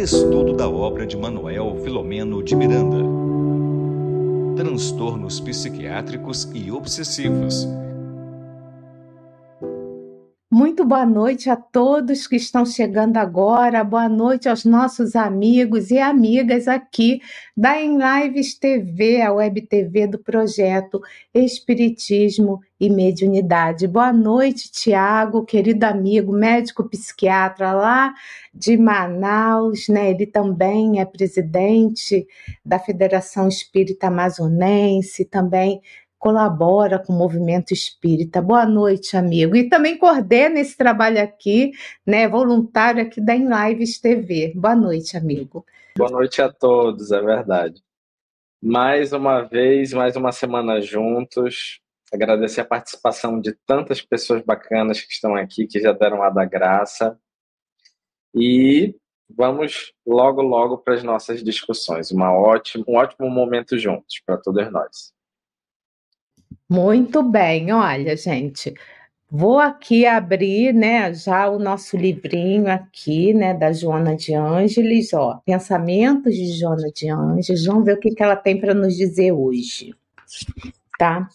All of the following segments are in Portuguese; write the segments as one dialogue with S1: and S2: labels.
S1: Estudo da obra de Manuel Filomeno de Miranda. Transtornos psiquiátricos e obsessivos
S2: boa noite a todos que estão chegando agora. Boa noite aos nossos amigos e amigas aqui da Em Lives TV, a web TV do projeto Espiritismo e Mediunidade. Boa noite, Tiago, querido amigo, médico psiquiatra lá de Manaus, né? Ele também é presidente da Federação Espírita Amazonense, também colabora com o movimento espírita. Boa noite, amigo. E também coordena esse trabalho aqui, né, voluntário aqui da Em Lives TV. Boa noite, amigo.
S3: Boa noite a todos, é verdade. Mais uma vez, mais uma semana juntos. Agradecer a participação de tantas pessoas bacanas que estão aqui, que já deram a da graça. E vamos logo, logo para as nossas discussões. Uma ótima, um ótimo momento juntos para todos nós.
S2: Muito bem, olha, gente, vou aqui abrir, né, já o nosso livrinho aqui, né, da Joana de Ângeles, ó, Pensamentos de Joana de Ângeles. Vamos ver o que, que ela tem para nos dizer hoje, tá?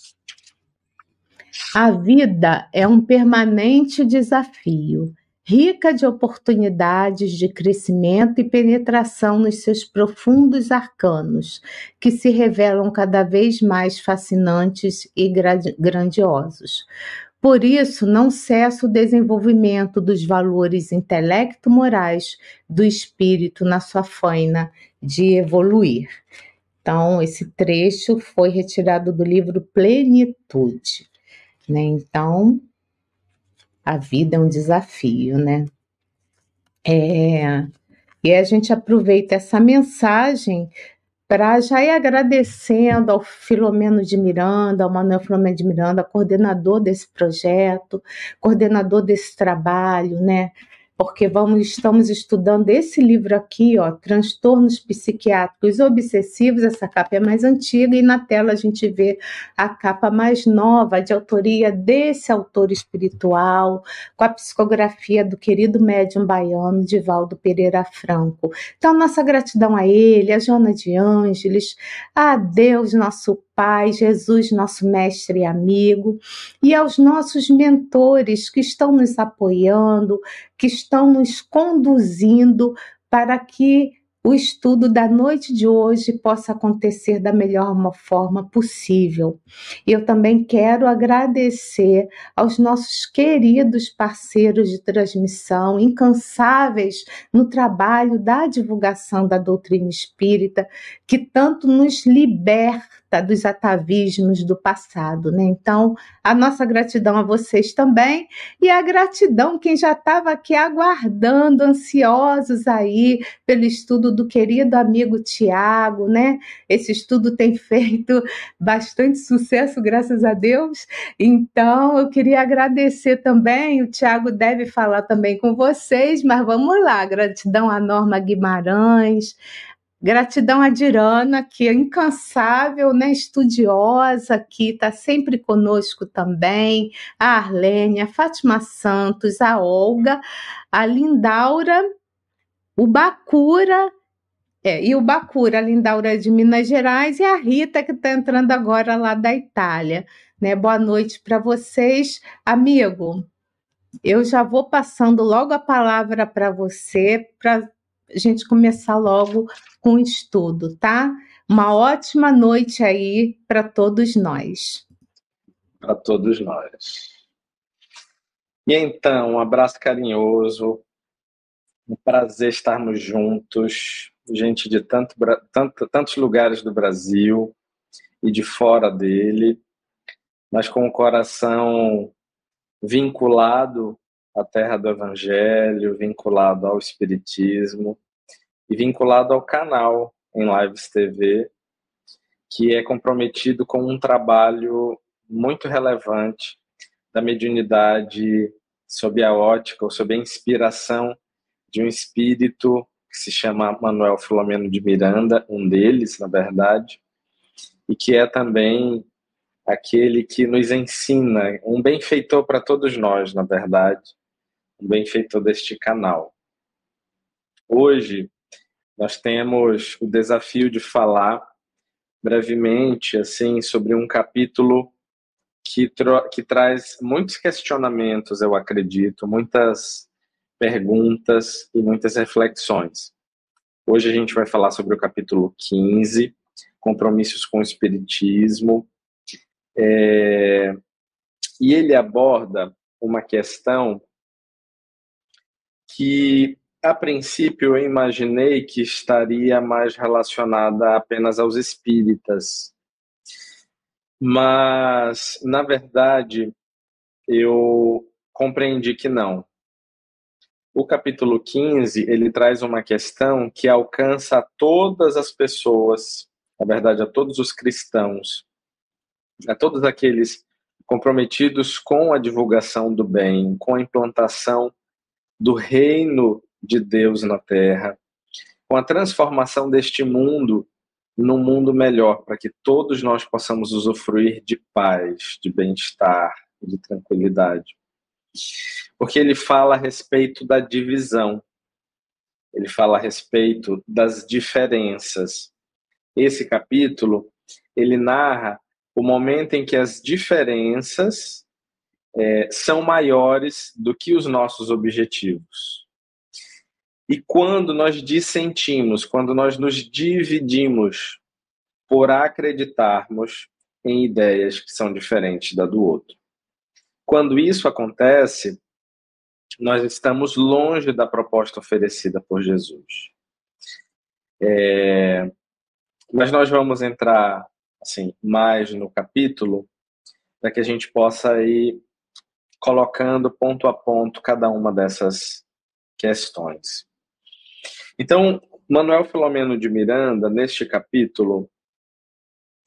S2: A vida é um permanente desafio rica de oportunidades de crescimento e penetração nos seus profundos arcanos, que se revelam cada vez mais fascinantes e grandiosos. Por isso, não cessa o desenvolvimento dos valores intelecto-morais do espírito na sua faina de evoluir. Então, esse trecho foi retirado do livro Plenitude. Né? Então, a vida é um desafio, né? É, e a gente aproveita essa mensagem para já ir agradecendo ao Filomeno de Miranda, ao Manuel Filomeno de Miranda, coordenador desse projeto, coordenador desse trabalho, né? Porque vamos, estamos estudando esse livro aqui, ó, Transtornos Psiquiátricos Obsessivos. Essa capa é mais antiga e na tela a gente vê a capa mais nova, de autoria desse autor espiritual, com a psicografia do querido médium baiano Divaldo Pereira Franco. Então, nossa gratidão a ele, a Joana de Ângeles, a Deus, nosso Pai, Jesus, nosso mestre e amigo, e aos nossos mentores que estão nos apoiando, que estão nos conduzindo para que o estudo da noite de hoje possa acontecer da melhor forma possível. Eu também quero agradecer aos nossos queridos parceiros de transmissão, incansáveis no trabalho da divulgação da doutrina espírita, que tanto nos liberta dos atavismos do passado, né? Então, a nossa gratidão a vocês também e a gratidão quem já estava aqui aguardando, ansiosos aí pelo estudo do querido amigo Tiago, né? Esse estudo tem feito bastante sucesso, graças a Deus. Então, eu queria agradecer também, o Tiago deve falar também com vocês, mas vamos lá, gratidão a Norma Guimarães, Gratidão a Dirana, que é incansável, né, estudiosa, que está sempre conosco também, a Arlene, a Fátima Santos, a Olga, a Lindaura, o Bacura, é, e o Bacura, a Lindaura é de Minas Gerais, e a Rita, que está entrando agora lá da Itália. Né? Boa noite para vocês. Amigo, eu já vou passando logo a palavra para você, para a gente começar logo com o estudo, tá? Uma ótima noite aí para todos nós.
S3: Para todos nós. E então, um abraço carinhoso, um prazer estarmos juntos, gente de tanto, tanto, tantos lugares do Brasil e de fora dele, mas com o coração vinculado a terra do Evangelho, vinculado ao Espiritismo e vinculado ao canal em Lives TV, que é comprometido com um trabalho muito relevante da mediunidade sob a ótica ou sob a inspiração de um espírito que se chama Manuel Filomeno de Miranda, um deles, na verdade, e que é também aquele que nos ensina, um benfeitor para todos nós, na verdade, um benfeitor deste canal. Hoje nós temos o desafio de falar brevemente assim sobre um capítulo que, que traz muitos questionamentos, eu acredito, muitas perguntas e muitas reflexões. Hoje a gente vai falar sobre o capítulo 15, compromissos com o Espiritismo, é, e ele aborda uma questão que, a princípio, eu imaginei que estaria mais relacionada apenas aos espíritas. Mas, na verdade, eu compreendi que não. O capítulo 15, ele traz uma questão que alcança a todas as pessoas, na verdade, a todos os cristãos, a todos aqueles comprometidos com a divulgação do bem, com a implantação do reino de Deus na terra, com a transformação deste mundo num mundo melhor, para que todos nós possamos usufruir de paz, de bem-estar, de tranquilidade porque ele fala a respeito da divisão, ele fala a respeito das diferenças. Esse capítulo ele narra o momento em que as diferenças é, são maiores do que os nossos objetivos. E quando nós dissentimos, quando nós nos dividimos por acreditarmos em ideias que são diferentes da do outro. Quando isso acontece, nós estamos longe da proposta oferecida por Jesus. É, mas nós vamos entrar assim mais no capítulo para que a gente possa ir colocando ponto a ponto cada uma dessas questões. Então, Manuel Filomeno de Miranda, neste capítulo,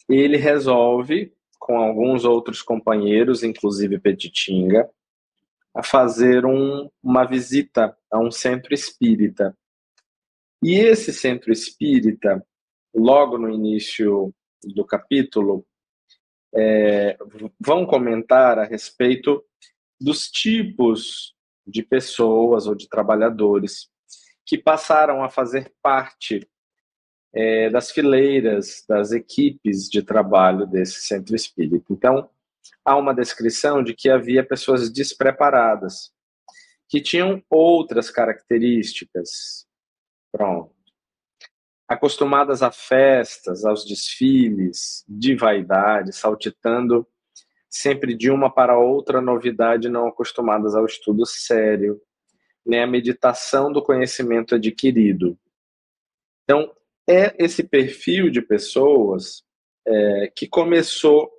S3: ele resolve com alguns outros companheiros, inclusive Petitinga, a fazer um, uma visita a um centro espírita. E esse centro espírita, logo no início do capítulo, é, vão comentar a respeito dos tipos de pessoas ou de trabalhadores que passaram a fazer parte é, das fileiras, das equipes de trabalho desse centro espírita. Então, há uma descrição de que havia pessoas despreparadas, que tinham outras características. Pronto. Acostumadas a festas, aos desfiles, de vaidade, saltitando sempre de uma para outra novidade, não acostumadas ao estudo sério, nem à meditação do conhecimento adquirido. Então, é esse perfil de pessoas é, que começou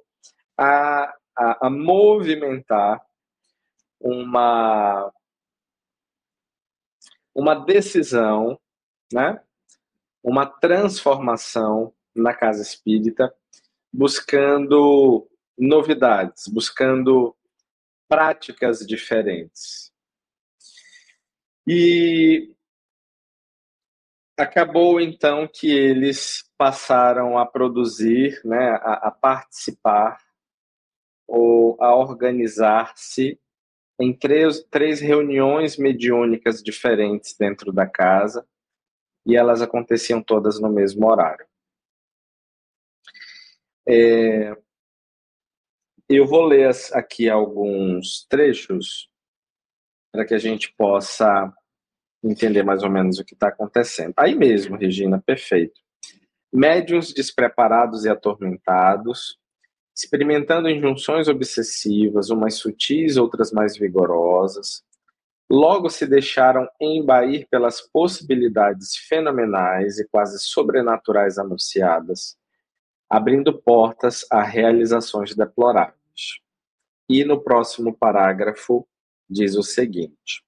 S3: a, a, a movimentar uma, uma decisão, né? uma transformação na casa espírita, buscando novidades, buscando práticas diferentes. E acabou então que eles passaram a produzir, né, a, a participar ou a organizar-se em três, três reuniões mediúnicas diferentes dentro da casa e elas aconteciam todas no mesmo horário. É, eu vou ler aqui alguns trechos para que a gente possa entender mais ou menos o que está acontecendo. Aí mesmo, Regina, perfeito. Médiuns despreparados e atormentados, experimentando injunções obsessivas, umas sutis, outras mais vigorosas, logo se deixaram embair pelas possibilidades fenomenais e quase sobrenaturais anunciadas, abrindo portas a realizações deploráveis. E no próximo parágrafo diz o seguinte: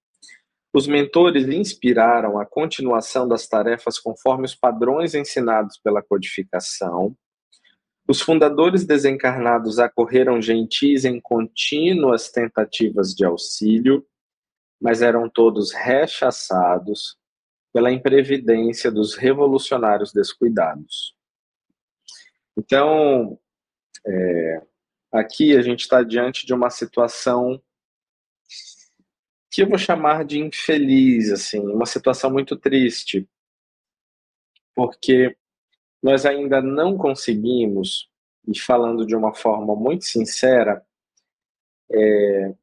S3: os mentores inspiraram a continuação das tarefas conforme os padrões ensinados pela codificação. Os fundadores desencarnados acorreram gentis em contínuas tentativas de auxílio, mas eram todos rechaçados pela imprevidência dos revolucionários descuidados. Então, é, aqui a gente está diante de uma situação que eu vou chamar de infeliz, assim, uma situação muito triste, porque nós ainda não conseguimos, e falando de uma forma muito sincera, é,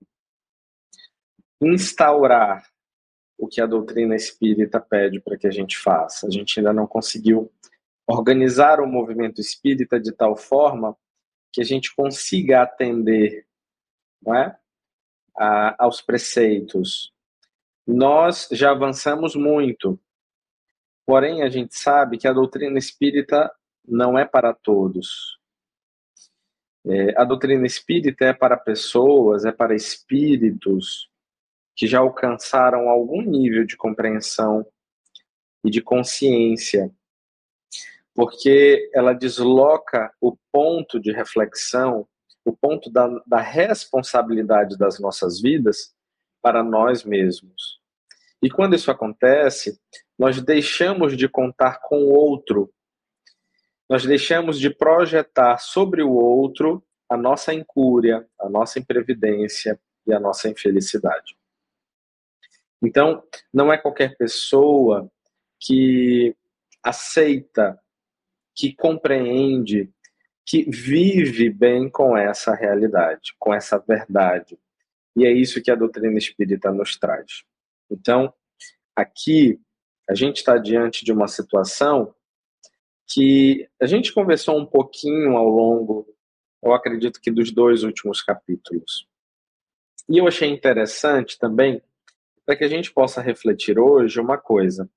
S3: instaurar o que a doutrina espírita pede para que a gente faça. A gente ainda não conseguiu organizar o movimento espírita de tal forma que a gente consiga atender não é? A, aos preceitos. Nós já avançamos muito, porém a gente sabe que a doutrina espírita não é para todos. É, a doutrina espírita é para pessoas, é para espíritos que já alcançaram algum nível de compreensão e de consciência, porque ela desloca o ponto de reflexão, o ponto da, da responsabilidade das nossas vidas para nós mesmos. E quando isso acontece, nós deixamos de contar com o outro, nós deixamos de projetar sobre o outro a nossa incúria, a nossa imprevidência e a nossa infelicidade. Então, não é qualquer pessoa que aceita, que compreende, que vive bem com essa realidade, com essa verdade. E é isso que a doutrina espírita nos traz. Então, aqui, a gente está diante de uma situação que a gente conversou um pouquinho ao longo, eu acredito que dos dois últimos capítulos. E eu achei interessante também para que a gente possa refletir hoje uma coisa.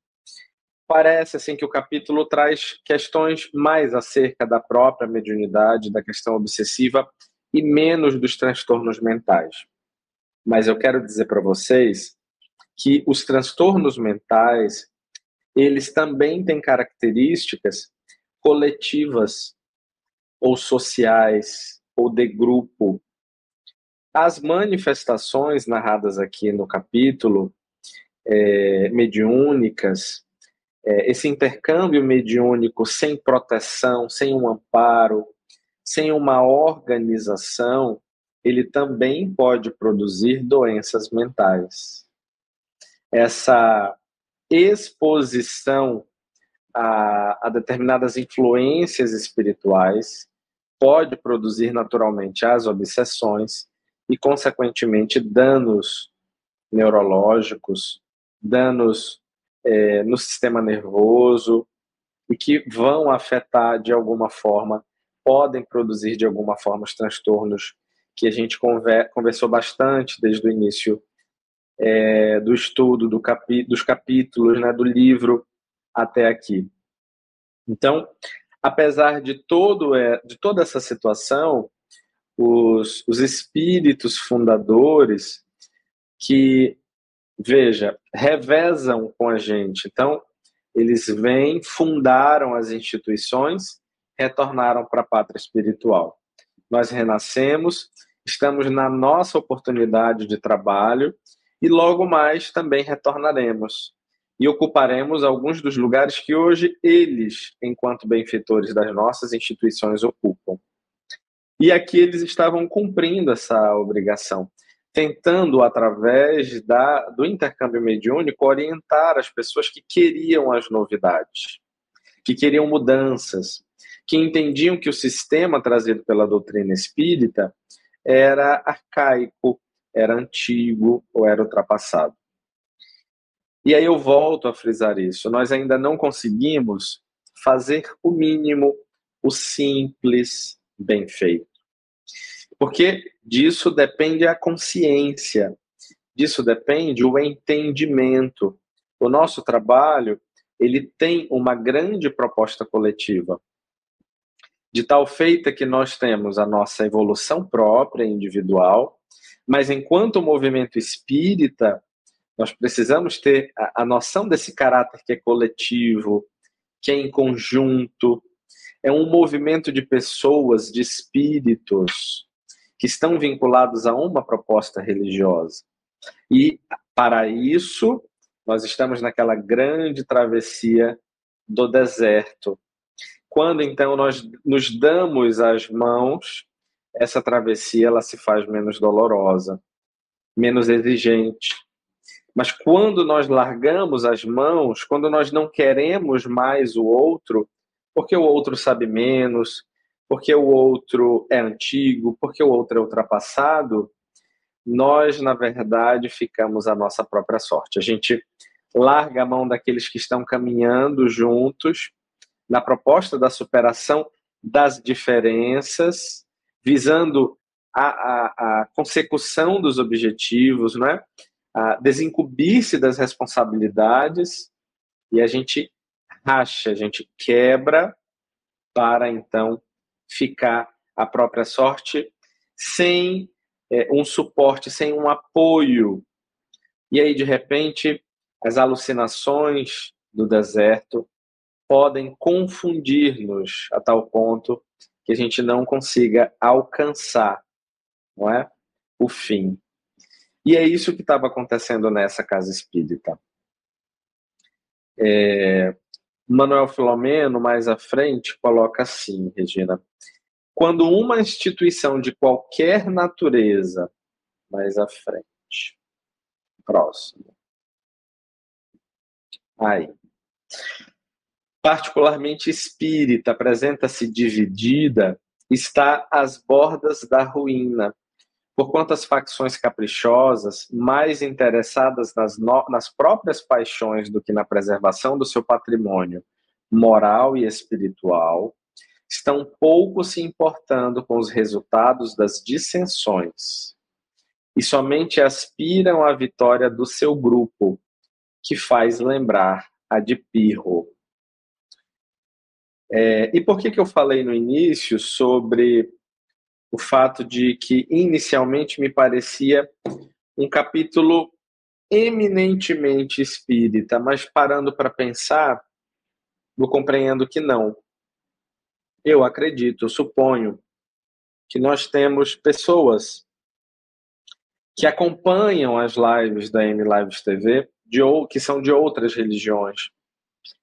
S3: Parece assim que o capítulo traz questões mais acerca da própria mediunidade, da questão obsessiva e menos dos transtornos mentais. Mas eu quero dizer para vocês que os transtornos mentais, eles também têm características coletivas ou sociais ou de grupo as manifestações narradas aqui no capítulo, é, mediúnicas, é, esse intercâmbio mediúnico sem proteção, sem um amparo, sem uma organização, ele também pode produzir doenças mentais. Essa exposição a, a determinadas influências espirituais pode produzir naturalmente as obsessões e, consequentemente, danos neurológicos, danos é, no sistema nervoso e que vão afetar de alguma forma, podem produzir de alguma forma os transtornos que a gente conversou bastante desde o início é, do estudo do capi dos capítulos, né, do livro até aqui. Então, apesar de todo é, de toda essa situação, os, os espíritos fundadores que, veja, revezam com a gente. Então, eles vêm, fundaram as instituições, retornaram para a pátria espiritual. Nós renascemos, estamos na nossa oportunidade de trabalho e logo mais também retornaremos e ocuparemos alguns dos lugares que hoje eles, enquanto benfeitores das nossas instituições, ocupam. E aqui eles estavam cumprindo essa obrigação, tentando, através da, do intercâmbio mediúnico, orientar as pessoas que queriam as novidades, que queriam mudanças, que entendiam que o sistema trazido pela doutrina espírita era arcaico, era antigo ou era ultrapassado. E aí eu volto a frisar isso. Nós ainda não conseguimos fazer o mínimo, o simples, bem feito. Porque disso depende a consciência, disso depende o entendimento. O nosso trabalho, ele tem uma grande proposta coletiva. De tal feita que nós temos a nossa evolução própria, individual, mas enquanto movimento espírita, nós precisamos ter a, a noção desse caráter que é coletivo, que é em conjunto, é um movimento de pessoas, de espíritos, que estão vinculados a uma proposta religiosa. E, para isso, nós estamos naquela grande travessia do deserto. Quando então nós nos damos as mãos, essa travessia ela se faz menos dolorosa, menos exigente, Mas quando nós largamos as mãos, quando nós não queremos mais o outro, porque o outro sabe menos, porque o outro é antigo, porque o outro é ultrapassado, nós, na verdade, ficamos à nossa própria sorte. A gente larga a mão daqueles que estão caminhando juntos na proposta da superação das diferenças, visando a, a, a consecução dos objetivos, não é? a desincumbir-se das responsabilidades e a gente racha, a gente quebra para então ficar à própria sorte sem é, um suporte, sem um apoio. E aí, de repente, as alucinações do deserto podem confundir-nos a tal ponto que a gente não consiga alcançar não é? o fim. E é isso que estava acontecendo nessa casa espírita. É, Manuel Filomeno, mais à frente, coloca assim, Regina: quando uma instituição de qualquer natureza, mais à frente, próximo, aí, particularmente espírita, apresenta-se dividida, está às bordas da ruína, por quantas facções caprichosas, mais interessadas nas, no, nas próprias paixões do que na preservação do seu patrimônio moral e espiritual, estão pouco se importando com os resultados das dissensões e somente aspiram à vitória do seu grupo, que faz lembrar a de Pirro. É, e por que, que eu falei no início sobre o fato de que inicialmente me parecia um capítulo eminentemente espírita, mas parando para pensar, eu compreendo que não. Eu acredito, eu suponho que nós temos pessoas que acompanham as lives da M Lives TV, de, que são de outras religiões,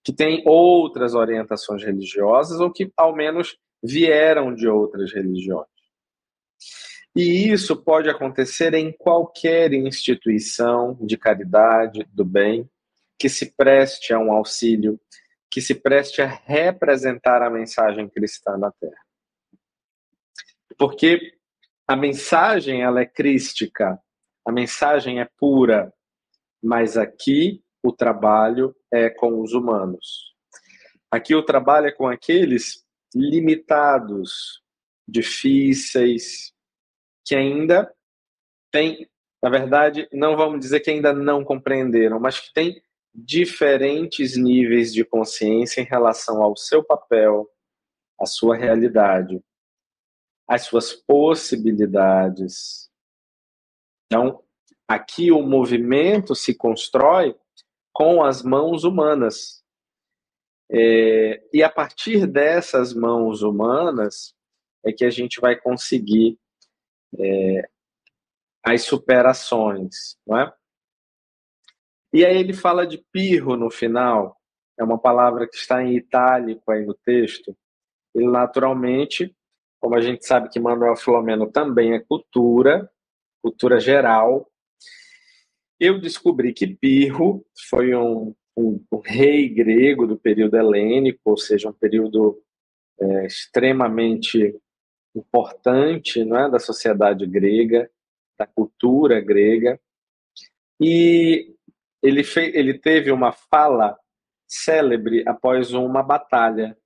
S3: que têm outras orientações religiosas ou que ao menos vieram de outras religiões. E isso pode acontecer em qualquer instituição de caridade, do bem, que se preste a um auxílio, que se preste a representar a mensagem cristã na Terra. Porque a mensagem ela é crística, a mensagem é pura, mas aqui o trabalho é com os humanos. Aqui o trabalho é com aqueles limitados, difíceis, que ainda tem, na verdade, não vamos dizer que ainda não compreenderam, mas que tem diferentes níveis de consciência em relação ao seu papel, à sua realidade, às suas possibilidades. Então, aqui o movimento se constrói com as mãos humanas. É, e a partir dessas mãos humanas é que a gente vai conseguir é, as superações, não é? E aí ele fala de pirro no final, é uma palavra que está em itálico aí no texto. Ele naturalmente, como a gente sabe que Manuel Filomeno também é cultura, cultura geral, eu descobri que Pirro foi um, um, um rei grego do período helênico, ou seja, um período é, extremamente importante é, da sociedade grega, da cultura grega. E ele, fez, ele teve uma fala célebre após uma batalha.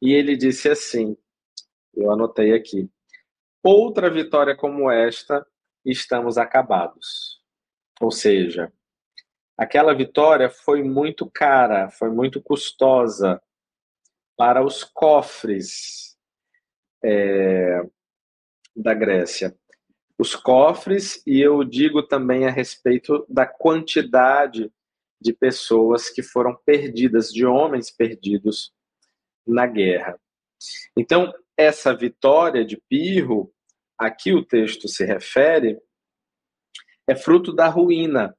S3: E ele disse assim: eu anotei aqui. Outra vitória como esta, estamos acabados. Ou seja, aquela vitória foi muito cara, foi muito custosa para os cofres é, da Grécia. Os cofres, e eu digo também a respeito da quantidade de pessoas que foram perdidas, de homens perdidos na guerra. Então, essa vitória de Pirro, aqui o texto se refere, é fruto da ruína,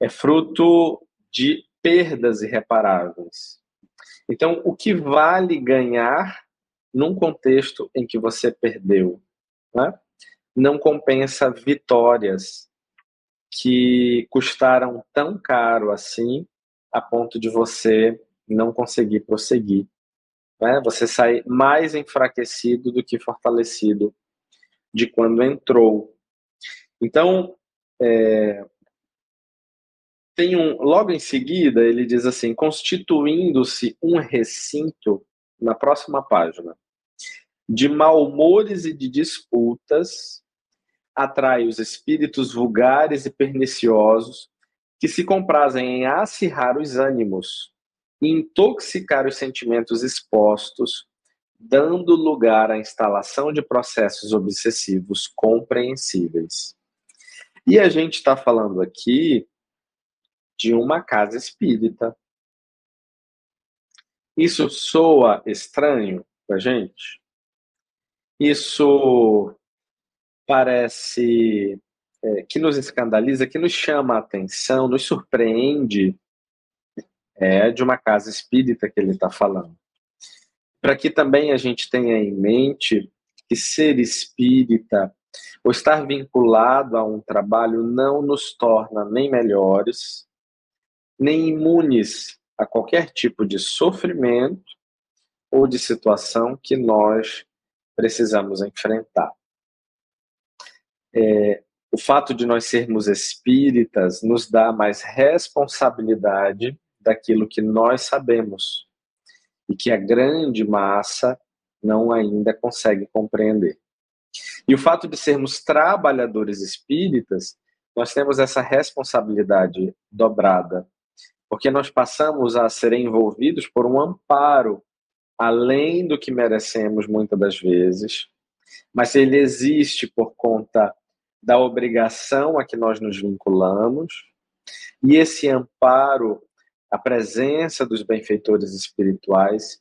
S3: é fruto de perdas irreparáveis. Então, o que vale ganhar num contexto em que você perdeu. Né? Não compensa vitórias. que custaram tão caro assim, a ponto de você não conseguir prosseguir. Né? Você sai mais enfraquecido do que fortalecido de quando entrou. Então, é, tem um, logo em seguida, ele diz assim: constituindo-se um recinto, na próxima página, de mal-humores e de disputas, atrai os espíritos vulgares e perniciosos que se comprazem em acirrar os ânimos, intoxicar os sentimentos expostos, dando lugar à instalação de processos obsessivos compreensíveis. E a gente está falando aqui de uma casa espírita. Isso soa estranho para gente? Isso parece é, que nos escandaliza, que nos chama a atenção, nos surpreende, é de uma casa espírita que ele está falando. Para que também a gente tenha em mente que ser espírita ou estar vinculado a um trabalho não nos torna nem melhores, nem imunes a qualquer tipo de sofrimento ou de situação que nós precisamos enfrentar. É, o fato de nós sermos espíritas nos dá mais responsabilidade daquilo que nós sabemos e que a grande massa não ainda consegue compreender. E o fato de sermos trabalhadores espíritas, nós temos essa responsabilidade dobrada, porque nós passamos a ser envolvidos por um amparo além do que merecemos muitas das vezes, mas ele existe por conta da obrigação a que nós nos vinculamos, e esse amparo, a presença dos benfeitores espirituais,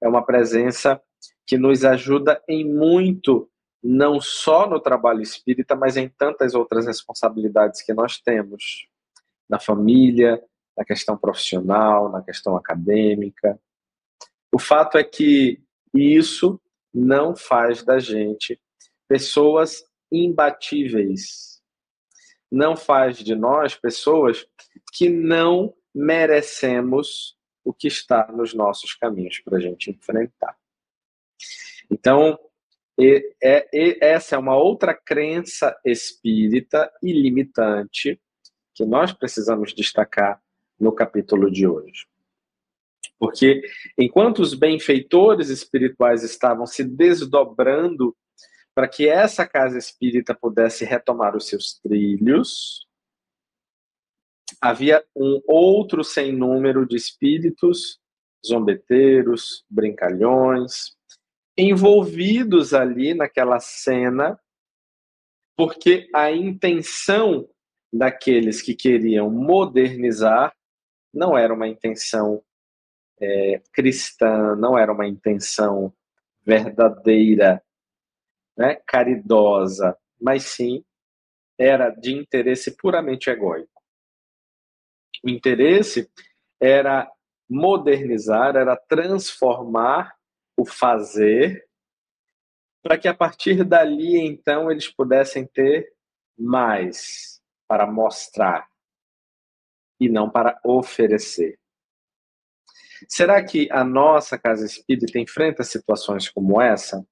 S3: é uma presença que nos ajuda em muito, não só no trabalho espírita, mas em tantas outras responsabilidades que nós temos, na família, na questão profissional, na questão acadêmica. O fato é que isso não faz da gente pessoas imbatíveis. Não faz de nós pessoas que não merecemos o que está nos nossos caminhos para a gente enfrentar. Então, e, é, e, essa é uma outra crença espírita ilimitante que nós precisamos destacar no capítulo de hoje. Porque enquanto os benfeitores espirituais estavam se desdobrando para que essa casa espírita pudesse retomar os seus trilhos, havia um outro sem número de espíritos zombeteiros, brincalhões, envolvidos ali naquela cena, porque a intenção daqueles que queriam modernizar não era uma intenção é, cristã, não era uma intenção verdadeira né, caridosa, mas sim era de interesse puramente egóico. O interesse era modernizar, era transformar o fazer, para que a partir dali, então, eles pudessem ter mais para mostrar e não para oferecer. Será que a nossa casa espírita enfrenta situações como essa?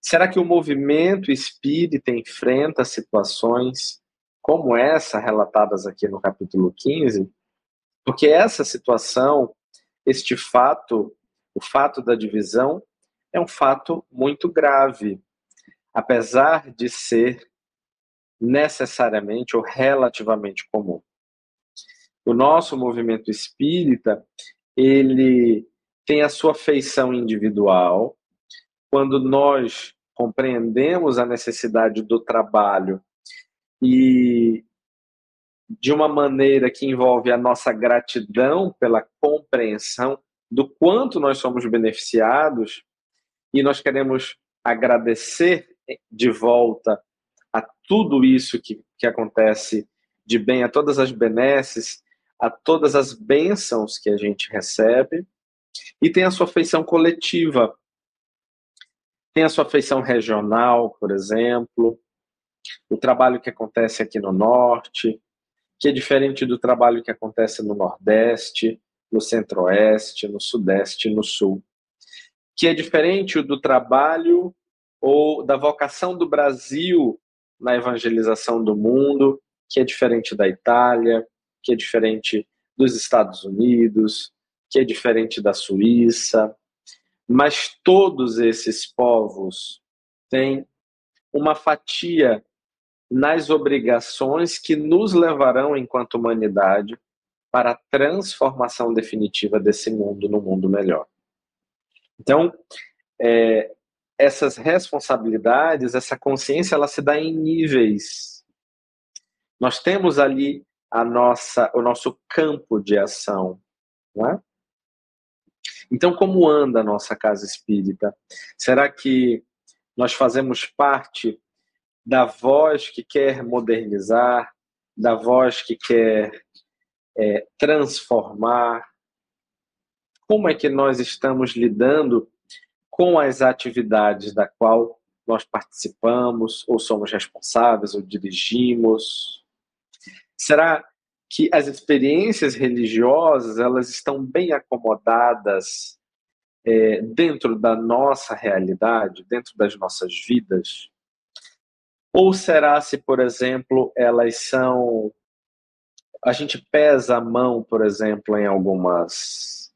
S3: Será que o movimento espírita enfrenta situações como essa relatadas aqui no capítulo 15? Porque essa situação, este fato, o fato da divisão, é um fato muito grave, apesar de ser necessariamente ou relativamente comum. O nosso movimento espírita, ele tem a sua feição individual, quando nós compreendemos a necessidade do trabalho e de uma maneira que envolve a nossa gratidão pela compreensão do quanto nós somos beneficiados e nós queremos agradecer de volta a tudo isso que, que acontece de bem, a todas as benesses, a todas as bênçãos que a gente recebe, e tem a sua feição coletiva, tem a sua feição regional, por exemplo, o trabalho que acontece aqui no norte, que é diferente do trabalho que acontece no nordeste, no centro-oeste, no sudeste no sul, que é diferente do trabalho ou da vocação do Brasil na evangelização do mundo, que é diferente da Itália, que é diferente dos Estados Unidos, que é diferente da Suíça, mas todos esses povos têm uma fatia nas obrigações que nos levarão, enquanto humanidade, para a transformação definitiva desse mundo no mundo melhor. Então, é, essas responsabilidades, essa consciência, ela se dá em níveis. Nós temos ali a nossa, o nosso campo de ação, não é? Então, como anda a nossa casa espírita? Será que nós fazemos parte da voz que quer modernizar, da voz que quer é, transformar? Como é que nós estamos lidando com as atividades da qual nós participamos, ou somos responsáveis, ou dirigimos? Será que as experiências religiosas elas estão bem acomodadas é, dentro da nossa realidade, dentro das nossas vidas? Ou será se, por exemplo, elas são. A gente pesa a mão, por exemplo, em algumas,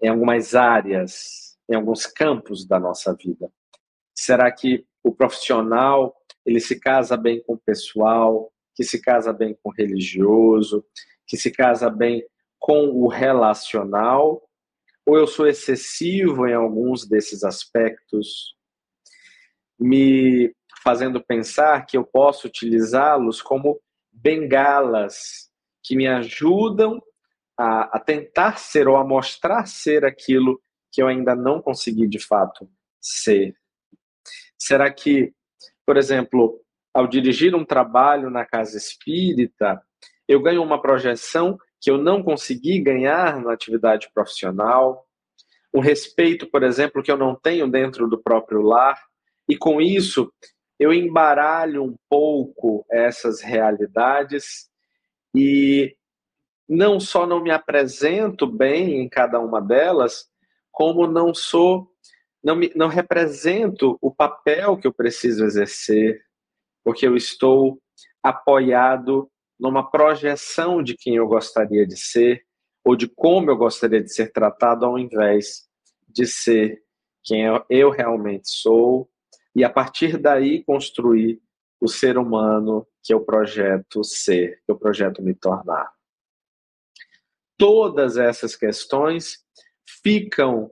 S3: em algumas áreas, em alguns campos da nossa vida? Será que o profissional ele se casa bem com o pessoal, que se casa bem com religioso, que se casa bem com o relacional, ou eu sou excessivo em alguns desses aspectos, me fazendo pensar que eu posso utilizá-los como bengalas que me ajudam a, a, tentar ser ou a mostrar ser aquilo que eu ainda não consegui de fato ser. Será que, por exemplo, ao dirigir um trabalho na casa espírita, eu ganho uma projeção que eu não consegui ganhar na atividade profissional, um respeito, por exemplo, que eu não tenho dentro do próprio lar, e com isso eu embaralho um pouco essas realidades e não só não me apresento bem em cada uma delas, como não sou, não, me, não represento o papel que eu preciso exercer, porque eu estou apoiado numa projeção de quem eu gostaria de ser ou de como eu gostaria de ser tratado, ao invés de ser quem eu realmente sou e a partir daí construir o ser humano que eu projeto ser, que eu projeto me tornar. Todas essas questões ficam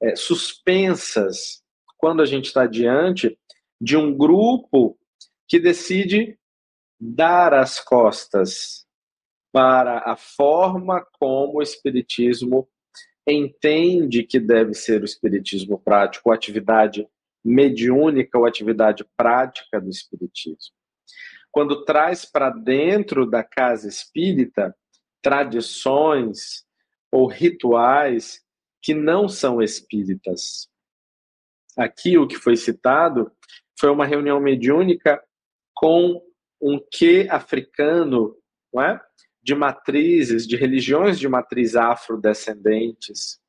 S3: é, suspensas quando a gente está diante de um grupo que decide dar as costas para a forma como o Espiritismo entende que deve ser o Espiritismo prático, a atividade mediúnica ou atividade prática do Espiritismo. Quando traz para dentro da casa espírita tradições ou rituais que não são espíritas. Aqui o que foi citado foi uma reunião mediúnica com um quê africano, não é? de matrizes, de religiões de matriz afrodescendentes,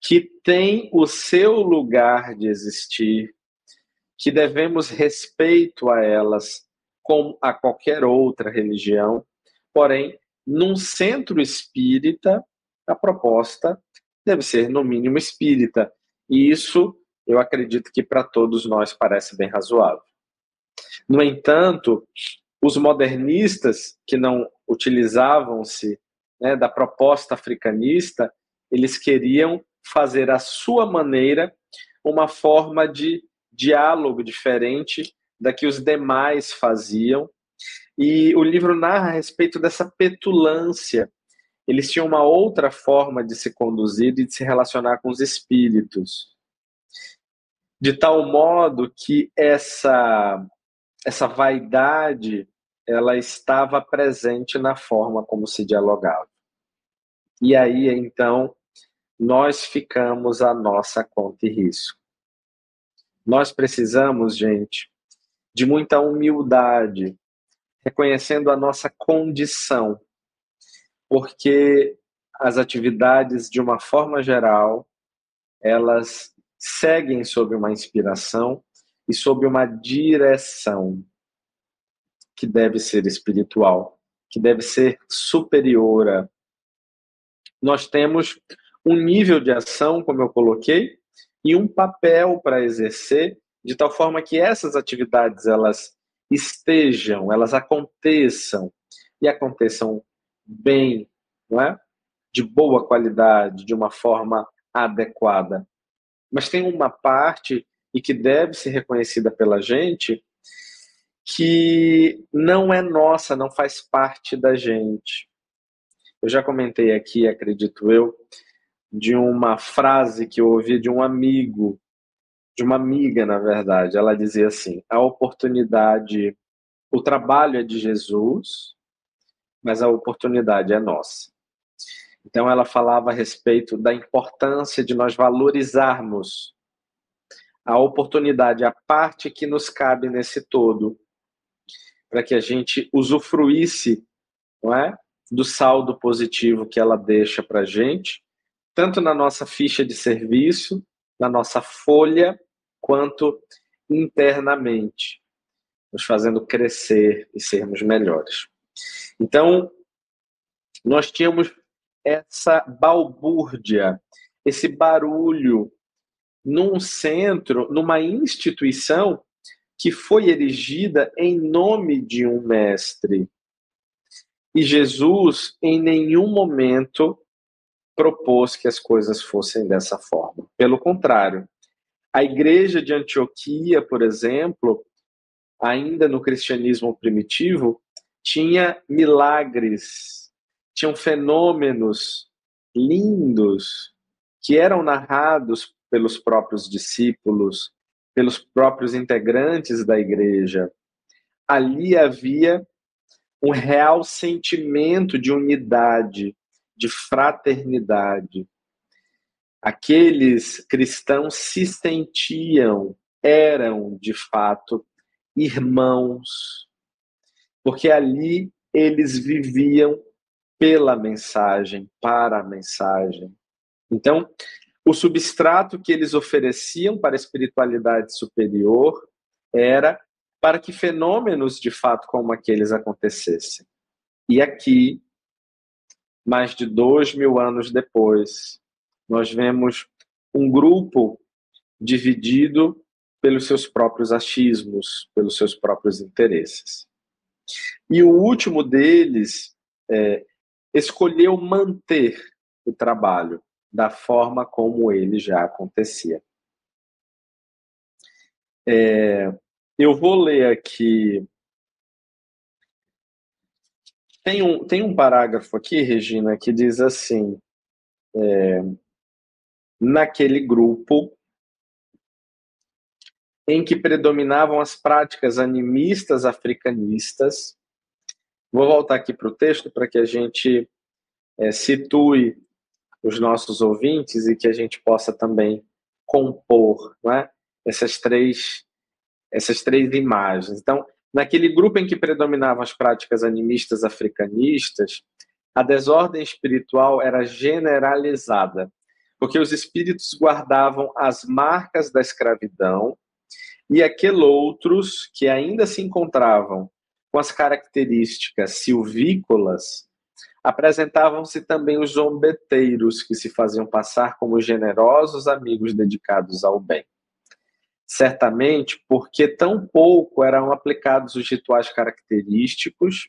S3: que tem o seu lugar de existir, que devemos respeito a elas como a qualquer outra religião, porém, num centro espírita, a proposta deve ser, no mínimo, espírita. E isso, eu acredito que para todos nós parece bem razoável. No entanto, os modernistas que não utilizavam-se né, da proposta africanista, eles queriam fazer à sua maneira uma forma de diálogo diferente da que os demais faziam. E o livro narra a respeito dessa petulância. Eles tinham uma outra forma de se conduzir e de se relacionar com os espíritos. De tal modo que essa essa vaidade ela estava presente na forma como se dialogava. E aí, então, nós ficamos a nossa conta e risco. Nós precisamos, gente, de muita humildade, reconhecendo a nossa condição, porque as atividades, de uma forma geral, elas seguem sob uma inspiração e sob uma direção que deve ser espiritual, que deve ser superior Nós temos um nível de ação, como eu coloquei, e um papel para exercer, de tal forma que essas atividades elas estejam, elas aconteçam e aconteçam bem, não é? De boa qualidade, de uma forma adequada. Mas tem uma parte e que deve ser reconhecida pela gente que não é nossa, não faz parte da gente. Eu já comentei aqui, acredito eu, de uma frase que eu ouvi de um amigo, de uma amiga, na verdade. Ela dizia assim: a oportunidade, o trabalho é de Jesus, mas a oportunidade é nossa. Então, ela falava a respeito da importância de nós valorizarmos a oportunidade, a parte que nos cabe nesse todo, para que a gente usufruísse não é, do saldo positivo que ela deixa para a gente, tanto na nossa ficha de serviço, na nossa folha, quanto internamente, nos fazendo crescer e sermos melhores. Então, nós tínhamos essa balbúrdia, esse barulho num centro, numa instituição que foi erigida em nome de um mestre. E Jesus, em nenhum momento, propôs que as coisas fossem dessa forma. Pelo contrário, a igreja de Antioquia, por exemplo, ainda no cristianismo primitivo, tinha milagres tinham fenômenos lindos que eram narrados pelos próprios discípulos, pelos próprios integrantes da igreja. Ali havia um real sentimento de unidade, de fraternidade. Aqueles cristãos se sentiam, eram de fato irmãos, porque ali eles viviam pela mensagem, para a mensagem. Então, o substrato que eles ofereciam para a espiritualidade superior era para que fenômenos de fato como aqueles acontecessem. E aqui, mais de dois mil anos depois, nós vemos um grupo dividido pelos seus próprios achismos, pelos seus próprios interesses. E o último deles é, escolheu manter o trabalho da forma como ele já acontecia. É, eu vou ler aqui. Tem um, tem um parágrafo aqui, Regina, que diz assim: é, naquele grupo em que predominavam as práticas animistas africanistas, Vou voltar aqui para o texto para que a gente é, situe os nossos ouvintes e que a gente possa também compor é? essas, três, essas três imagens. Então, naquele grupo em que predominavam as práticas animistas africanistas, a desordem espiritual era generalizada, porque os espíritos guardavam as marcas da escravidão e aqueles outros que ainda se encontravam com as características silvícolas, apresentavam-se também os zombeteiros, que se faziam passar como generosos amigos dedicados ao bem. Certamente porque tão pouco eram aplicados os rituais característicos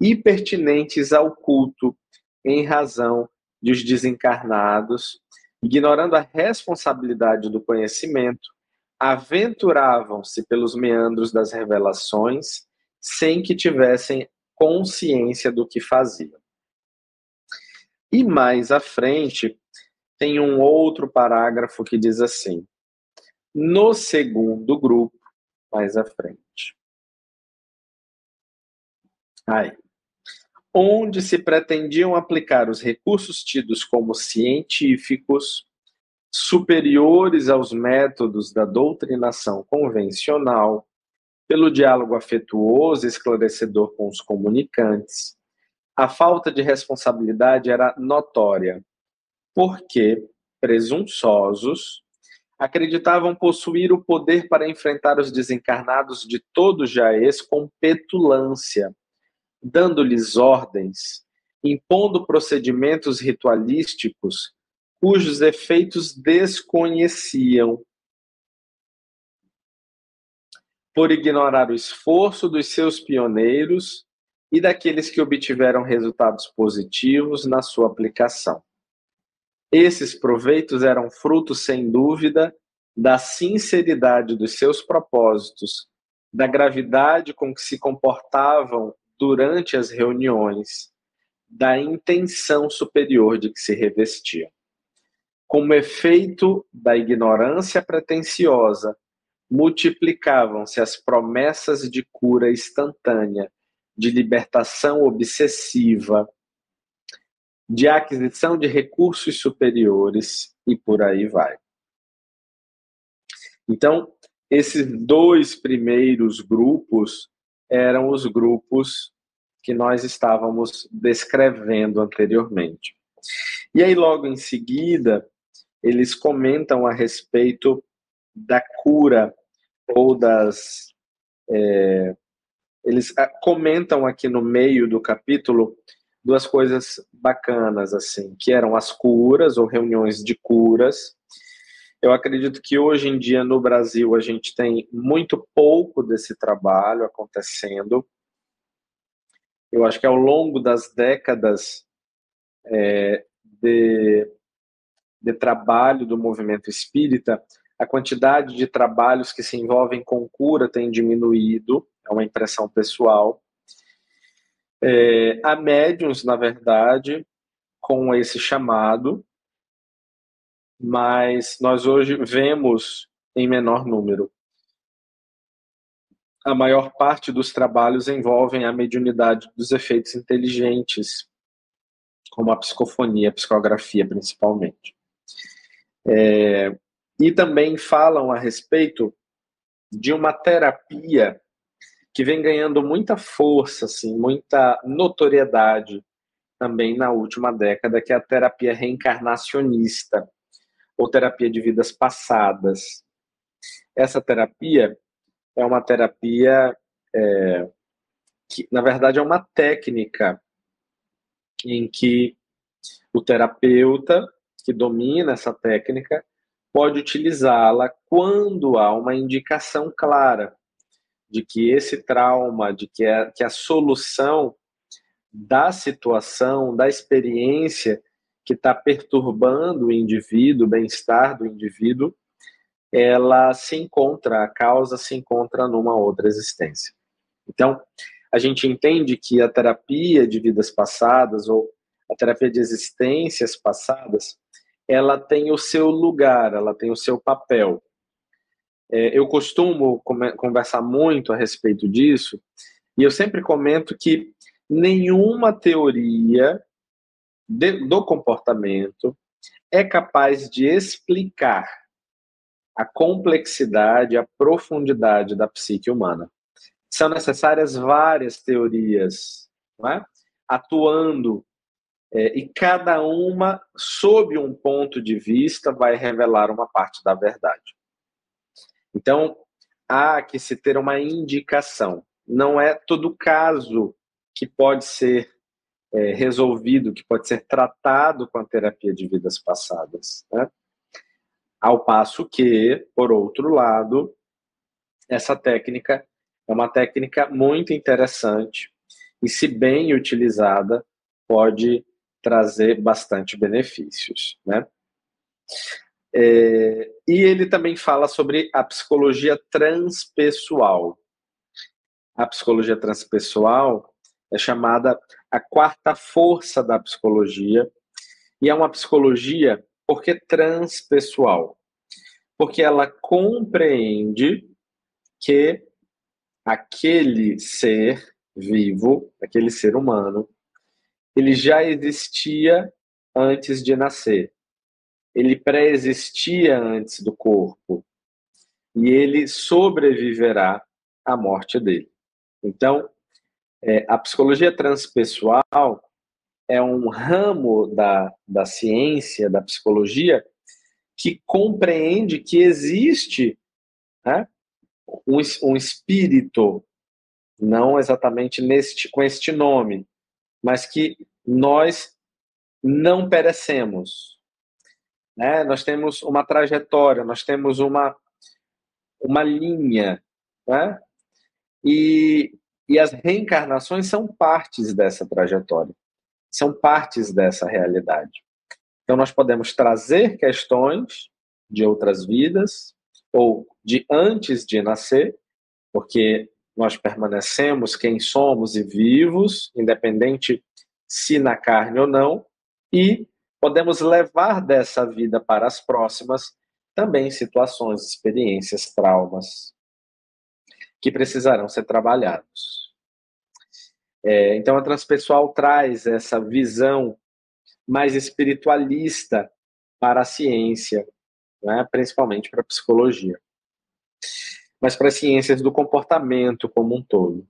S3: e pertinentes ao culto, em razão de os desencarnados, ignorando a responsabilidade do conhecimento, aventuravam-se pelos meandros das revelações sem que tivessem consciência do que faziam. E mais à frente, tem um outro parágrafo que diz assim: no segundo grupo, mais à frente. Aí. Onde se pretendiam aplicar os recursos tidos como científicos, superiores aos métodos da doutrinação convencional, pelo diálogo afetuoso e esclarecedor com os comunicantes. A falta de responsabilidade era notória, porque presunçosos acreditavam possuir o poder para enfrentar os desencarnados de todo Jaez com petulância, dando-lhes ordens, impondo procedimentos ritualísticos cujos efeitos desconheciam, por ignorar o esforço dos seus pioneiros e daqueles que obtiveram resultados positivos na sua aplicação. Esses proveitos eram frutos, sem dúvida, da sinceridade dos seus propósitos, da gravidade com que se comportavam durante as reuniões, da intenção superior de que se revestiam. Como efeito da ignorância pretensiosa, multiplicavam-se as promessas de cura instantânea, de libertação obsessiva, de aquisição de recursos superiores e por aí vai. Então, esses dois primeiros grupos eram os grupos que nós estávamos descrevendo anteriormente. E aí, logo em seguida, eles comentam a respeito da cura ou das. É, eles ah, comentam aqui no meio do capítulo duas coisas bacanas, assim, que eram as curas ou reuniões de curas. Eu acredito que hoje em dia no Brasil a gente tem muito pouco desse trabalho acontecendo. Eu acho que ao longo das décadas é, de, de trabalho do movimento espírita, a quantidade de trabalhos que se envolvem com cura tem diminuído, é uma impressão pessoal. É, há médiums, na verdade, com esse chamado, mas nós hoje vemos em menor número. A maior parte dos trabalhos envolvem a mediunidade dos efeitos inteligentes, como a psicofonia, a psicografia, principalmente. É, e também falam a respeito de uma terapia que vem ganhando muita força, assim, muita notoriedade também na última década, que é a terapia reencarnacionista, ou terapia de vidas passadas. Essa terapia é uma terapia é, que, na verdade, é uma técnica em que o terapeuta que domina essa técnica pode utilizá-la quando há uma indicação clara de que esse trauma, de que a, que a solução da situação, da experiência que está perturbando o indivíduo, o bem-estar do indivíduo, ela se encontra, a causa se encontra numa outra existência. Então, a gente entende que a terapia de vidas passadas ou a terapia de existências passadas, ela tem o seu lugar, ela tem o seu papel. É, eu costumo conversar muito a respeito disso, e eu sempre comento que nenhuma teoria de, do comportamento é capaz de explicar a complexidade, a profundidade da psique humana. São necessárias várias teorias é? atuando, é, e cada uma, sob um ponto de vista, vai revelar uma parte da verdade. Então, há que se ter uma indicação. Não é todo caso que pode ser é, resolvido, que pode ser tratado com a terapia de vidas passadas. Né? Ao passo que, por outro lado, essa técnica é uma técnica muito interessante e, se bem utilizada, pode trazer bastante benefícios. Né? É, e ele também fala sobre a psicologia transpessoal. A psicologia transpessoal é chamada a quarta força da psicologia e é uma psicologia porque transpessoal, porque ela compreende que aquele ser vivo, aquele ser humano, ele já existia antes de nascer ele pré-existia antes do corpo e ele sobreviverá a morte dele. Então, é, a psicologia transpessoal é um ramo da, da ciência, da psicologia, que compreende que existe né, um, um espírito, não exatamente neste, com este nome, mas que nós não perecemos. Né? Nós temos uma trajetória, nós temos uma, uma linha. Né? E, e as reencarnações são partes dessa trajetória, são partes dessa realidade. Então, nós podemos trazer questões de outras vidas ou de antes de nascer, porque nós permanecemos quem somos e vivos, independente se na carne ou não, e podemos levar dessa vida para as próximas também situações, experiências, traumas que precisarão ser trabalhados. É, então, a transpessoal traz essa visão mais espiritualista para a ciência, né, principalmente para a psicologia, mas para as ciências do comportamento como um todo.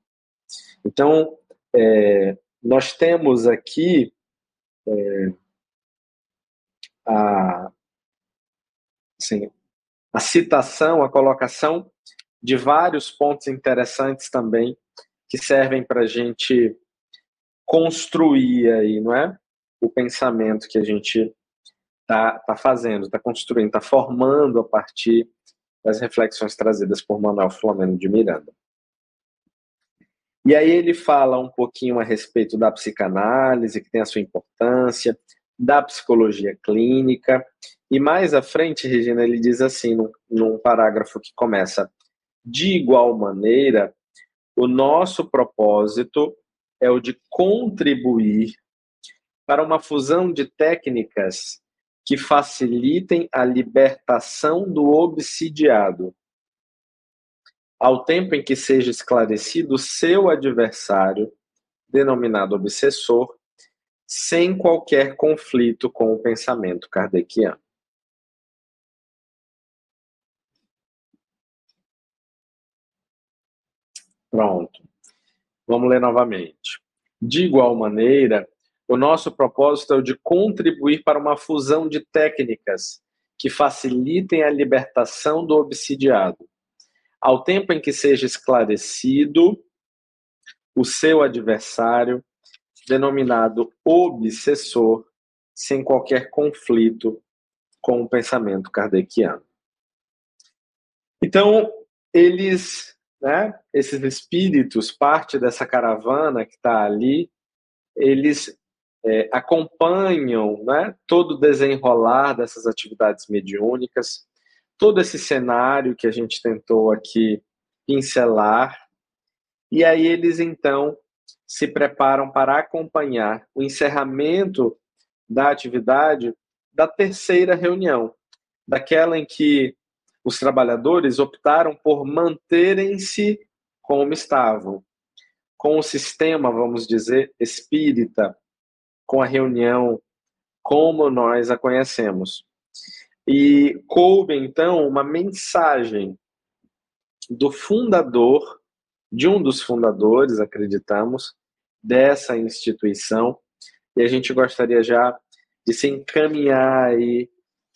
S3: Então, é, nós temos aqui é, a, assim, a citação, a colocação de vários pontos interessantes também que servem para a gente construir aí, não é? O pensamento que a gente está tá fazendo, está construindo, está formando a partir das reflexões trazidas por Manuel Flamengo de Miranda. E aí ele fala um pouquinho a respeito da psicanálise, que tem a sua importância, da psicologia clínica, e mais à frente, Regina, ele diz assim, num, num parágrafo que começa: de igual maneira, o nosso propósito é o de contribuir para uma fusão de técnicas que facilitem a libertação do obsidiado, ao tempo em que seja esclarecido seu adversário, denominado obsessor, sem qualquer conflito com o pensamento kardeciano. Pronto. Vamos ler novamente. De igual maneira, o nosso propósito é o de contribuir para uma fusão de técnicas que facilitem a libertação do obsidiado, ao tempo em que seja esclarecido o seu adversário, denominado obsessor, sem qualquer conflito com o pensamento kardeciano. Então, eles, né, esses espíritos, parte dessa caravana que está ali, eles é, acompanham né, todo o desenrolar dessas atividades mediúnicas, todo esse cenário que a gente tentou aqui pincelar, e aí eles então se preparam para acompanhar o encerramento da atividade da terceira reunião, daquela em que os trabalhadores optaram por manterem-se como estavam, com o sistema, vamos dizer, espírita, com a reunião como nós a conhecemos. E coube, então, uma mensagem do fundador, de um dos fundadores, acreditamos, dessa instituição, e a gente gostaria já de se encaminhar aí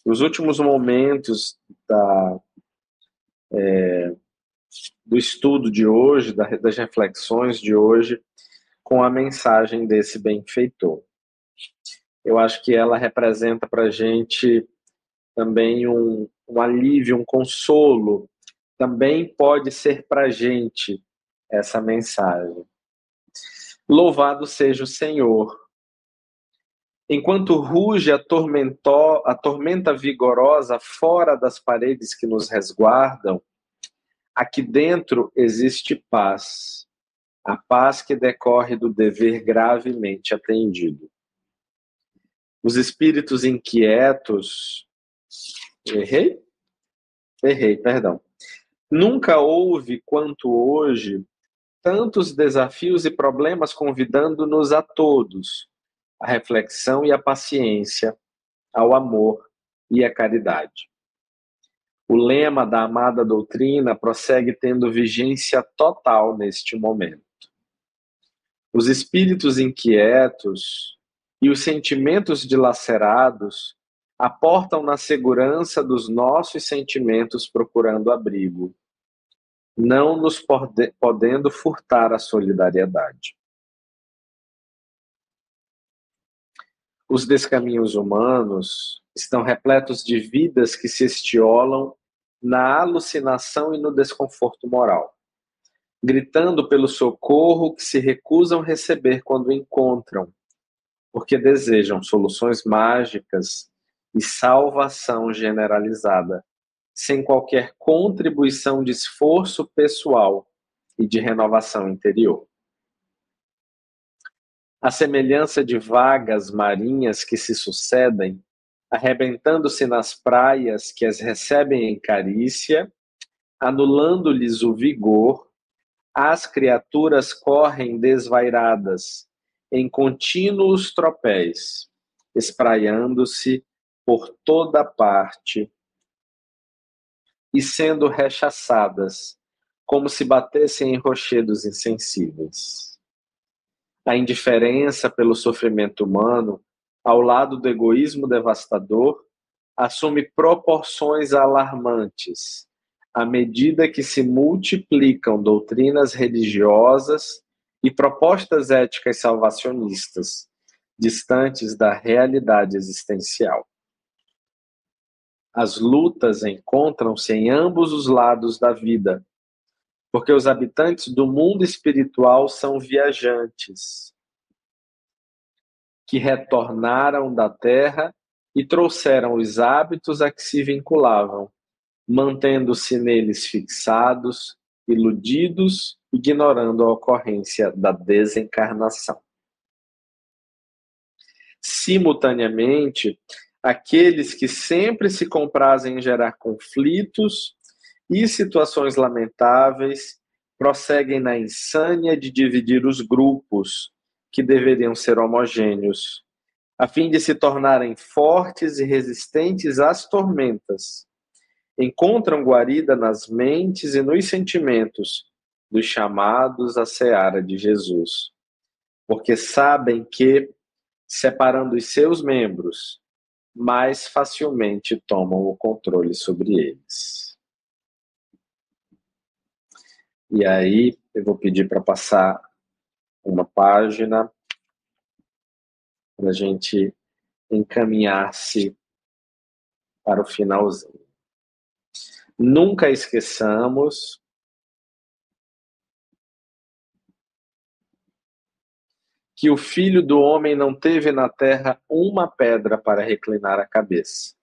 S3: nos últimos momentos da, é, do estudo de hoje, das reflexões de hoje, com a mensagem desse benfeitor eu acho que ela representa para a gente também um, um alívio, um consolo. Também pode ser para a gente essa mensagem. Louvado seja o Senhor. Enquanto ruge a, tormentó, a tormenta vigorosa fora das paredes que nos resguardam, aqui dentro existe paz, a paz que decorre do dever gravemente atendido. Os espíritos inquietos. Errei? Errei, perdão. Nunca houve, quanto hoje, tantos desafios e problemas convidando-nos a todos à reflexão e à paciência, ao amor e à caridade. O lema da amada doutrina prossegue tendo vigência total neste momento. Os espíritos inquietos e os sentimentos dilacerados aportam na segurança dos nossos sentimentos procurando abrigo, não nos pode, podendo furtar a solidariedade. Os descaminhos humanos estão repletos de vidas que se estiolam na alucinação e no desconforto moral, gritando pelo socorro que se recusam receber quando encontram, porque desejam soluções mágicas e salvação generalizada, sem qualquer contribuição de esforço pessoal e de renovação interior. A semelhança de vagas marinhas que se sucedem, arrebentando-se nas praias que as recebem em carícia, anulando-lhes o vigor, as criaturas correm desvairadas, em contínuos tropéis, espraiando-se por toda parte e sendo rechaçadas, como se batessem em rochedos insensíveis. A indiferença pelo sofrimento humano ao lado do egoísmo devastador, assume proporções alarmantes à medida que se multiplicam doutrinas religiosas e propostas éticas salvacionistas, distantes da realidade existencial. As lutas encontram-se em ambos os lados da vida, porque os habitantes do mundo espiritual são viajantes, que retornaram da terra e trouxeram os hábitos a que se vinculavam, mantendo-se neles fixados, iludidos, ignorando a ocorrência da desencarnação. Simultaneamente, aqueles que sempre se comprazem em gerar conflitos e situações lamentáveis prosseguem na insânia de dividir os grupos, que deveriam ser homogêneos, a fim de se tornarem fortes e resistentes às tormentas. Encontram guarida nas mentes e nos sentimentos dos chamados à seara de Jesus, porque sabem que, separando os seus membros, mais facilmente tomam o controle sobre eles. E aí, eu vou pedir para passar uma página para a gente encaminhar-se para o finalzinho. Nunca esqueçamos que o filho do homem não teve na terra uma pedra para reclinar a cabeça,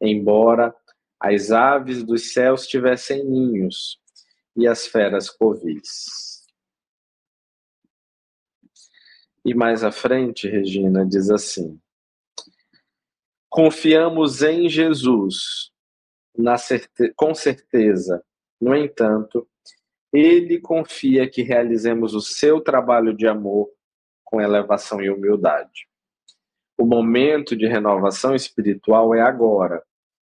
S3: embora as aves dos céus tivessem ninhos e as feras covis. E mais à frente, Regina diz assim: Confiamos em Jesus, com certeza. No entanto, ele confia que realizemos o seu trabalho de amor com elevação e humildade. O momento de renovação espiritual é agora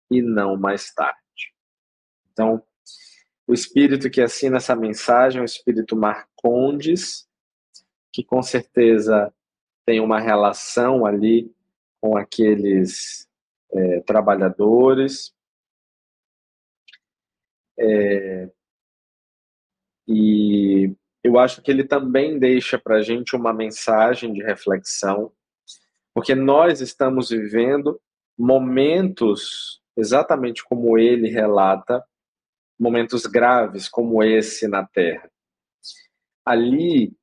S3: e não mais tarde. Então, o espírito que assina essa mensagem é o espírito Marcondes, que com certeza tem uma relação ali com aqueles é, trabalhadores. É, e eu acho que ele também deixa para a gente uma mensagem de reflexão, porque nós estamos vivendo momentos, exatamente como ele relata, momentos graves como esse na Terra. Ali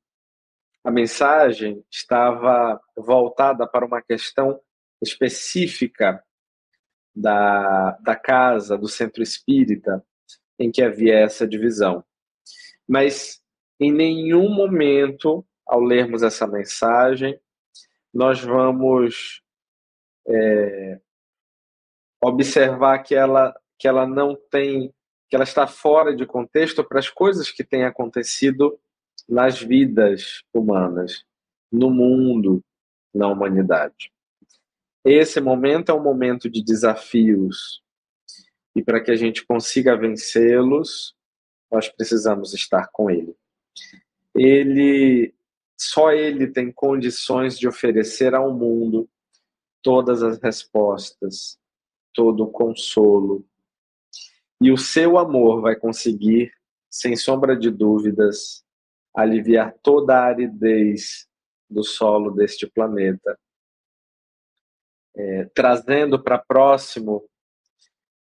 S3: a mensagem estava voltada para uma questão específica da, da casa, do centro espírita, em que havia essa divisão. Mas em nenhum momento, ao lermos essa mensagem, nós vamos é, observar que ela, que ela não tem, que ela está fora de contexto para as coisas que têm acontecido nas vidas humanas, no mundo, na humanidade. Esse momento é um momento de desafios, E para que a gente consiga vencê-los, nós precisamos estar com Ele. Ele, só Ele tem condições de oferecer ao mundo todas as respostas, todo o consolo. E o seu amor vai conseguir, sem sombra de dúvidas, aliviar toda a aridez do solo deste planeta, é, trazendo para próximo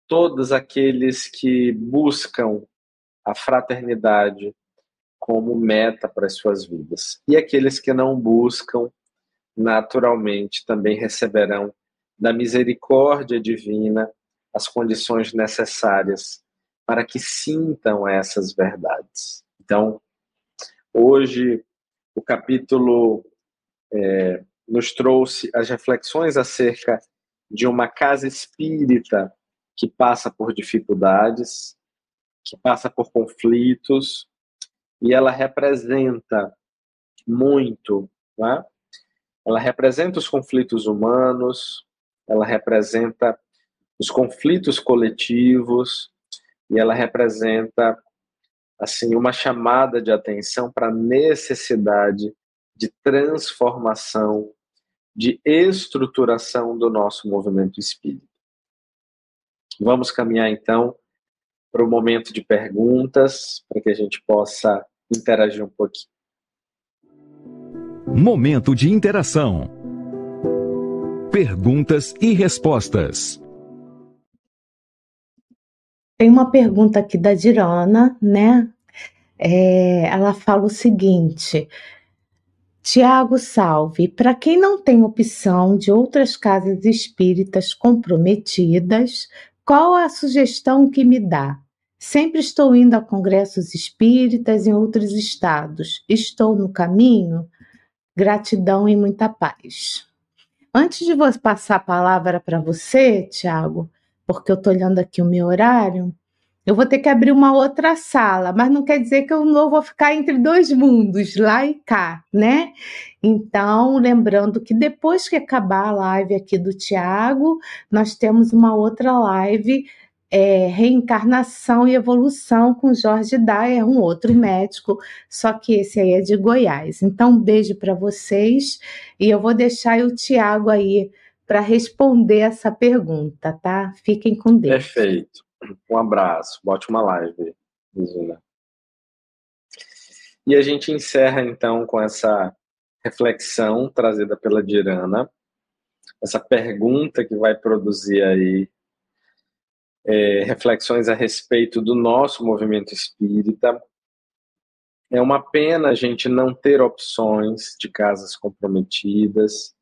S3: todos aqueles que buscam a fraternidade como meta para as suas vidas. E aqueles que não buscam, naturalmente, também receberão da misericórdia divina as condições necessárias para que sintam essas verdades. Então, hoje, o capítulo é, nos trouxe as reflexões acerca de uma casa espírita que passa por dificuldades, que passa por conflitos, e ela representa muito, né? ela representa os conflitos humanos, ela representa os conflitos coletivos, e ela representa assim uma chamada de atenção para a necessidade de transformação, de estruturação do nosso movimento espírita. Vamos caminhar então para o momento de perguntas, para que a gente possa interagir um pouquinho.
S1: Momento de interação. Perguntas e respostas.
S2: Tem uma pergunta aqui da Dirana, né? É, ela fala o seguinte: Tiago Salve, para quem não tem opção de outras casas espíritas comprometidas, qual a sugestão que me dá? Sempre estou indo a congressos espíritas em outros estados. Estou no caminho? Gratidão e muita paz. Antes de passar a palavra para você, Tiago, porque eu estou olhando aqui o meu horário, eu vou ter que abrir uma outra sala, mas não quer dizer que eu não vou ficar entre dois mundos, lá e cá, né? Então, lembrando que depois que acabar a live aqui do Tiago, nós temos uma outra live é, reencarnação e evolução com Jorge Dyer, um outro médico, só que esse aí é de Goiás. Então, um beijo para vocês e eu vou deixar o Tiago aí para responder essa pergunta, tá? Fiquem com Deus.
S3: Perfeito. Um abraço, bote uma live, Zuna. E a gente encerra então com essa reflexão trazida pela Dirana, essa pergunta que vai produzir aí é, reflexões a respeito do nosso movimento espírita. É uma pena a gente não ter opções de casas comprometidas.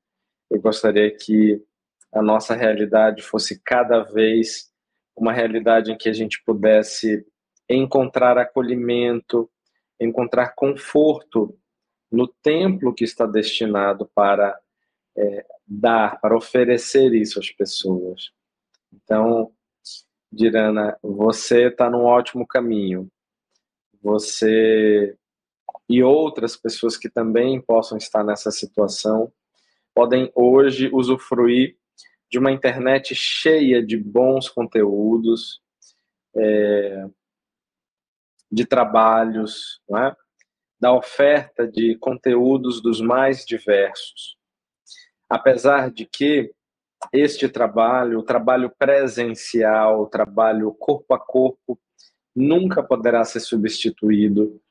S3: Eu gostaria que a nossa realidade fosse cada vez uma realidade em que a gente pudesse encontrar acolhimento, encontrar conforto no templo que está destinado para é, dar, para oferecer isso às pessoas. Então, Dirana, você está num ótimo caminho. Você e outras pessoas que também possam estar nessa situação podem hoje usufruir de uma internet cheia de bons conteúdos, é, de trabalhos, é? da oferta de conteúdos dos mais diversos. Apesar de que este trabalho, o trabalho presencial, o trabalho corpo a corpo, nunca poderá ser substituído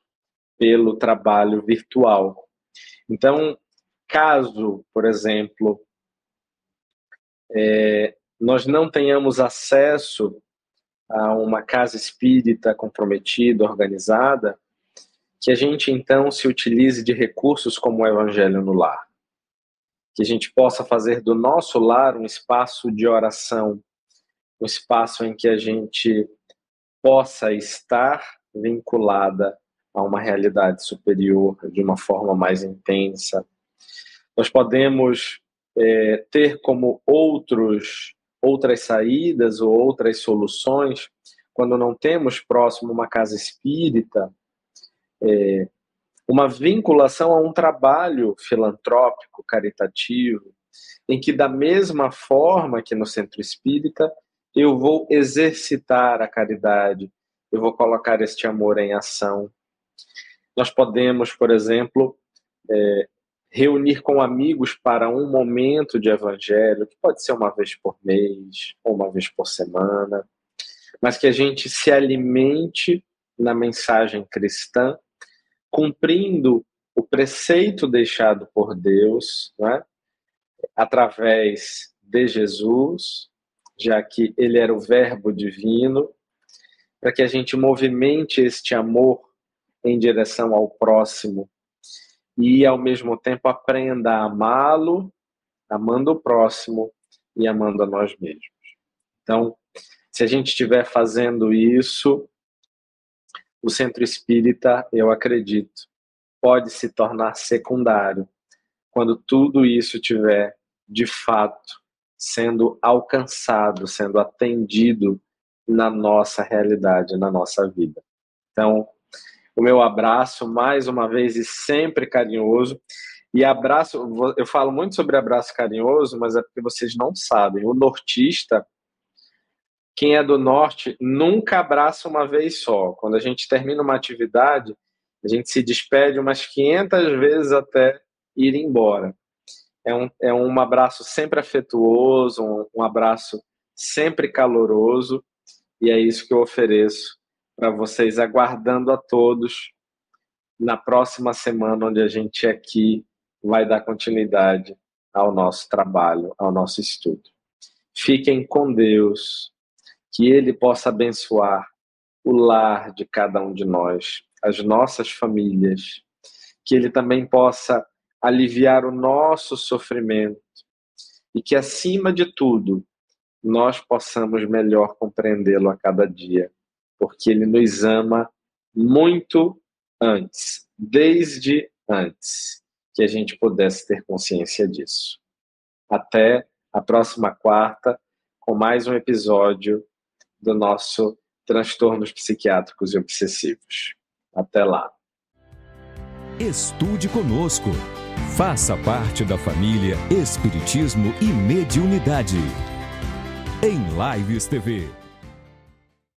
S3: pelo trabalho virtual. Então, caso, por exemplo, é, nós não tenhamos acesso a uma casa espírita comprometida, organizada, que a gente então se utilize de recursos como o Evangelho no Lar. Que a gente possa fazer do nosso lar um espaço de oração, um espaço em que a gente possa estar vinculada a uma realidade superior de uma forma mais intensa. Nós podemos é, ter como outros outras saídas ou outras soluções quando não temos próximo uma casa espírita é, uma vinculação a um trabalho filantrópico caritativo em que da mesma forma que no centro espírita eu vou exercitar a caridade, eu vou colocar este amor em ação. Nós podemos, por exemplo, é, reunir com amigos para um momento de evangelho, que pode ser uma vez por mês, ou uma vez por semana, mas que a gente se alimente na mensagem cristã, cumprindo o preceito deixado por Deus, é? através de Jesus, já que ele era o Verbo divino, para que a gente movimente este amor em direção ao próximo e, ao mesmo tempo, aprenda a amá-lo, amando o próximo e amando a nós mesmos. Então, se a gente estiver fazendo isso, o centro espírita, eu acredito, pode se tornar secundário quando tudo isso tiver, de fato, sendo alcançado, sendo atendido na nossa realidade, na nossa vida. Então, o meu abraço, mais uma vez e sempre carinhoso. E abraço, eu falo muito sobre abraço carinhoso, mas é porque vocês não sabem. O nortista, quem é do norte, nunca abraça uma vez só. Quando a gente termina uma atividade, a gente se despede umas 500 vezes até ir embora. É um, é um abraço sempre afetuoso, um, um abraço sempre caloroso, e é isso que eu ofereço para vocês, aguardando a todos na próxima semana, onde a gente aqui vai dar continuidade ao nosso trabalho, ao nosso estudo. Fiquem com Deus, que Ele possa abençoar o lar de cada um de nós, as nossas famílias, que Ele também possa aliviar o nosso sofrimento. E que, acima de tudo, nós possamos melhor compreendê-lo a cada dia, porque Ele nos ama muito antes, desde antes, que a gente pudesse ter consciência disso. Até a próxima quarta, com mais um episódio do nosso Transtornos Psiquiátricos e Obsessivos. Até lá.
S4: Estude conosco. Faça parte da família Espiritismo e Mediunidade. Em Lives TV.